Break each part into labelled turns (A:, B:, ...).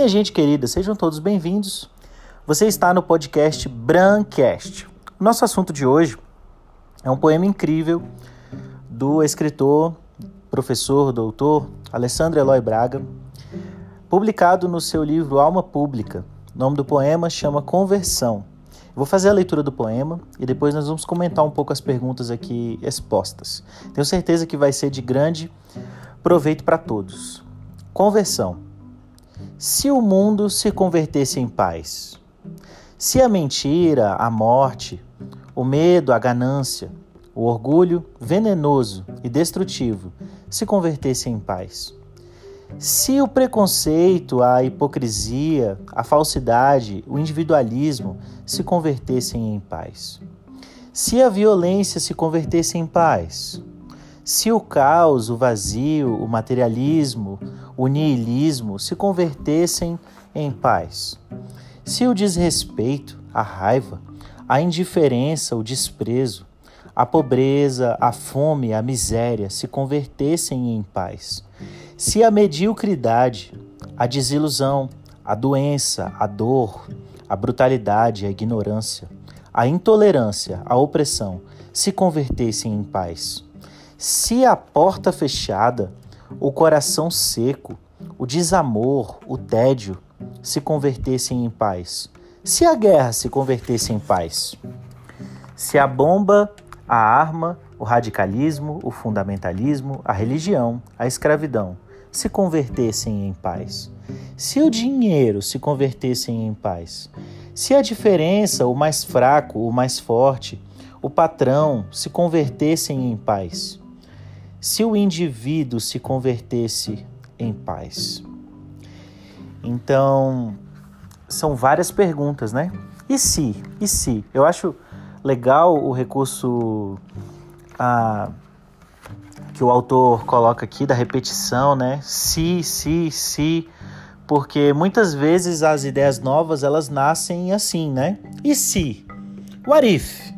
A: Minha gente querida, sejam todos bem-vindos. Você está no podcast Brancast. Nosso assunto de hoje é um poema incrível do escritor, professor, doutor Alessandro Eloy Braga, publicado no seu livro Alma Pública. O nome do poema chama Conversão. Vou fazer a leitura do poema e depois nós vamos comentar um pouco as perguntas aqui expostas. Tenho certeza que vai ser de grande proveito para todos. Conversão. Se o mundo se convertesse em paz, se a mentira, a morte, o medo, a ganância, o orgulho venenoso e destrutivo se convertessem em paz, se o preconceito, a hipocrisia, a falsidade, o individualismo se convertessem em paz, se a violência se convertesse em paz, se o caos, o vazio, o materialismo, o niilismo se convertessem em paz, se o desrespeito, a raiva, a indiferença, o desprezo, a pobreza, a fome, a miséria se convertessem em paz, se a mediocridade, a desilusão, a doença, a dor, a brutalidade, a ignorância, a intolerância, a opressão se convertessem em paz se a porta fechada, o coração seco, o desamor, o tédio se convertessem em paz, se a guerra se convertesse em paz, se a bomba, a arma, o radicalismo, o fundamentalismo, a religião, a escravidão se convertessem em paz, se o dinheiro se convertessem em paz, se a diferença, o mais fraco, o mais forte, o patrão se convertessem em paz, se o indivíduo se convertesse em paz? Então, são várias perguntas, né? E se? E se? Eu acho legal o recurso ah, que o autor coloca aqui da repetição, né? Se, se, se, porque muitas vezes as ideias novas elas nascem assim, né? E se? What if?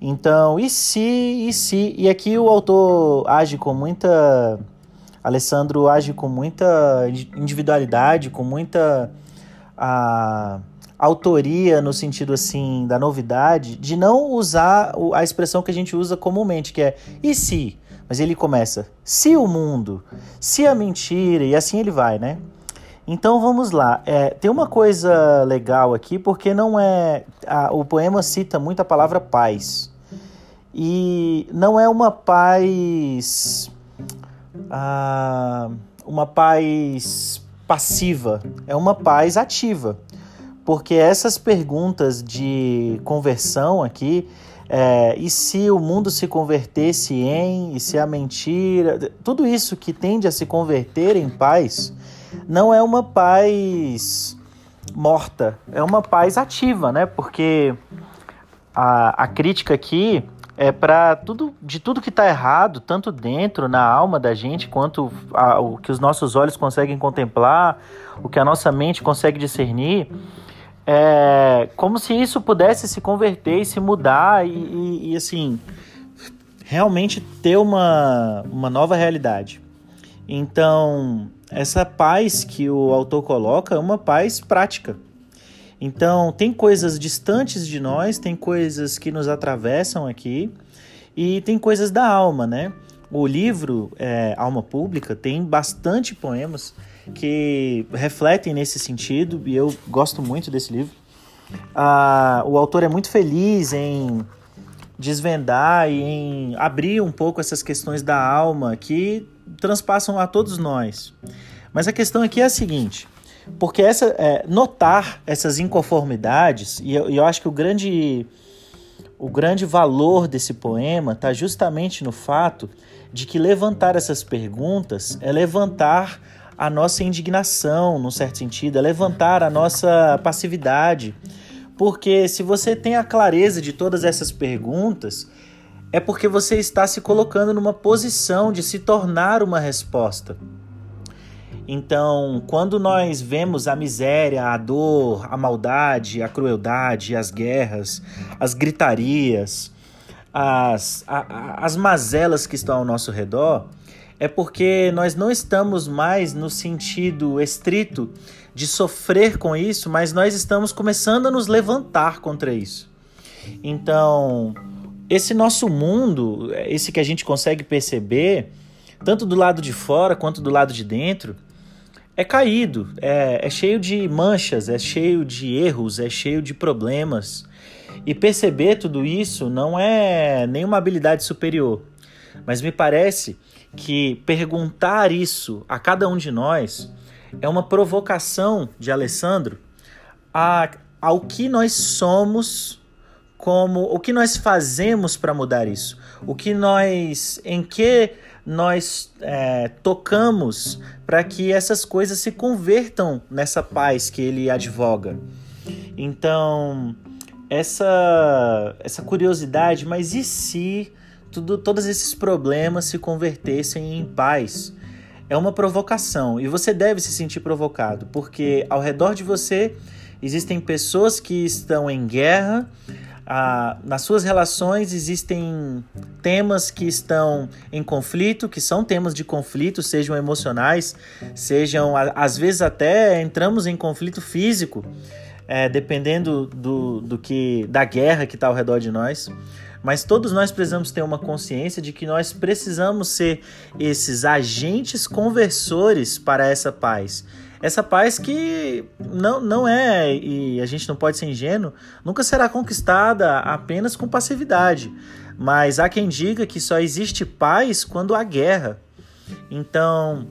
A: Então, e se, e se. E aqui o autor age com muita. Alessandro age com muita individualidade, com muita a, autoria no sentido assim da novidade, de não usar a expressão que a gente usa comumente, que é e se. Mas ele começa, se o mundo, se a mentira, e assim ele vai, né? Então vamos lá. É, tem uma coisa legal aqui, porque não é. A, o poema cita muito a palavra paz. E não é uma paz. Ah, uma paz passiva, é uma paz ativa. Porque essas perguntas de conversão aqui, é, e se o mundo se convertesse em, e se a mentira, tudo isso que tende a se converter em paz, não é uma paz morta, é uma paz ativa, né? Porque a, a crítica aqui é para tudo de tudo que está errado, tanto dentro na alma da gente quanto a, o que os nossos olhos conseguem contemplar, o que a nossa mente consegue discernir, é como se isso pudesse se converter e se mudar e, e, e assim realmente ter uma, uma nova realidade. Então, essa paz que o autor coloca é uma paz prática então, tem coisas distantes de nós, tem coisas que nos atravessam aqui e tem coisas da alma, né? O livro é, Alma Pública tem bastante poemas que refletem nesse sentido e eu gosto muito desse livro. Ah, o autor é muito feliz em desvendar e em abrir um pouco essas questões da alma que transpassam a todos nós. Mas a questão aqui é a seguinte: porque essa, é, notar essas inconformidades, e eu, eu acho que o grande, o grande valor desse poema está justamente no fato de que levantar essas perguntas é levantar a nossa indignação, num certo sentido, é levantar a nossa passividade. Porque se você tem a clareza de todas essas perguntas, é porque você está se colocando numa posição de se tornar uma resposta. Então, quando nós vemos a miséria, a dor, a maldade, a crueldade, as guerras, as gritarias, as, a, as mazelas que estão ao nosso redor, é porque nós não estamos mais no sentido estrito de sofrer com isso, mas nós estamos começando a nos levantar contra isso. Então, esse nosso mundo, esse que a gente consegue perceber, tanto do lado de fora quanto do lado de dentro, é caído, é, é cheio de manchas, é cheio de erros, é cheio de problemas. E perceber tudo isso não é nenhuma habilidade superior, mas me parece que perguntar isso a cada um de nós é uma provocação de Alessandro a, ao que nós somos como o que nós fazemos para mudar isso, o que nós em que nós é, tocamos para que essas coisas se convertam nessa paz que ele advoga. Então, essa, essa curiosidade, mas e se tudo, todos esses problemas se convertessem em paz? É uma provocação e você deve se sentir provocado, porque ao redor de você existem pessoas que estão em guerra, ah, nas suas relações existem temas que estão em conflito, que são temas de conflito, sejam emocionais, sejam às vezes até entramos em conflito físico, é, dependendo do, do que da guerra que está ao redor de nós. Mas todos nós precisamos ter uma consciência de que nós precisamos ser esses agentes conversores para essa paz. Essa paz que não, não é, e a gente não pode ser ingênuo, nunca será conquistada apenas com passividade. Mas há quem diga que só existe paz quando há guerra. Então,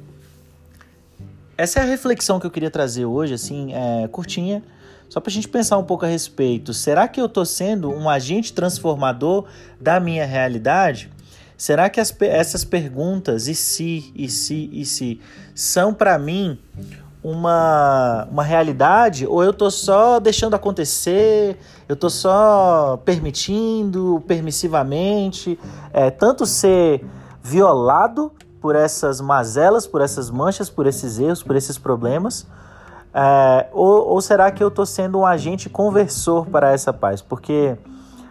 A: essa é a reflexão que eu queria trazer hoje, assim, é, curtinha, só para a gente pensar um pouco a respeito. Será que eu estou sendo um agente transformador da minha realidade? Será que as, essas perguntas, e se, e se, e se, são para mim uma, uma realidade ou eu estou só deixando acontecer, eu estou só permitindo permissivamente, é, tanto ser violado por essas mazelas, por essas manchas, por esses erros, por esses problemas, é, ou, ou, será que eu estou sendo um agente conversor para essa paz? Porque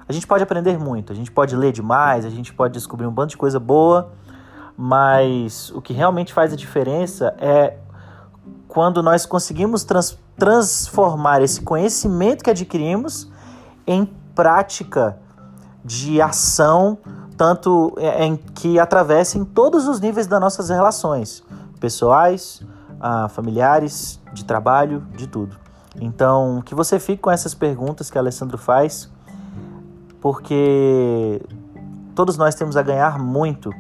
A: a gente pode aprender muito, a gente pode ler demais, a gente pode descobrir um bando de coisa boa, mas o que realmente faz a diferença é quando nós conseguimos trans, transformar esse conhecimento que adquirimos em prática de ação, tanto em que atravessem todos os níveis das nossas relações, pessoais, ah, familiares, de trabalho, de tudo. Então, que você fique com essas perguntas que Alessandro faz, porque todos nós temos a ganhar muito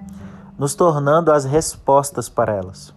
A: nos tornando as respostas para elas.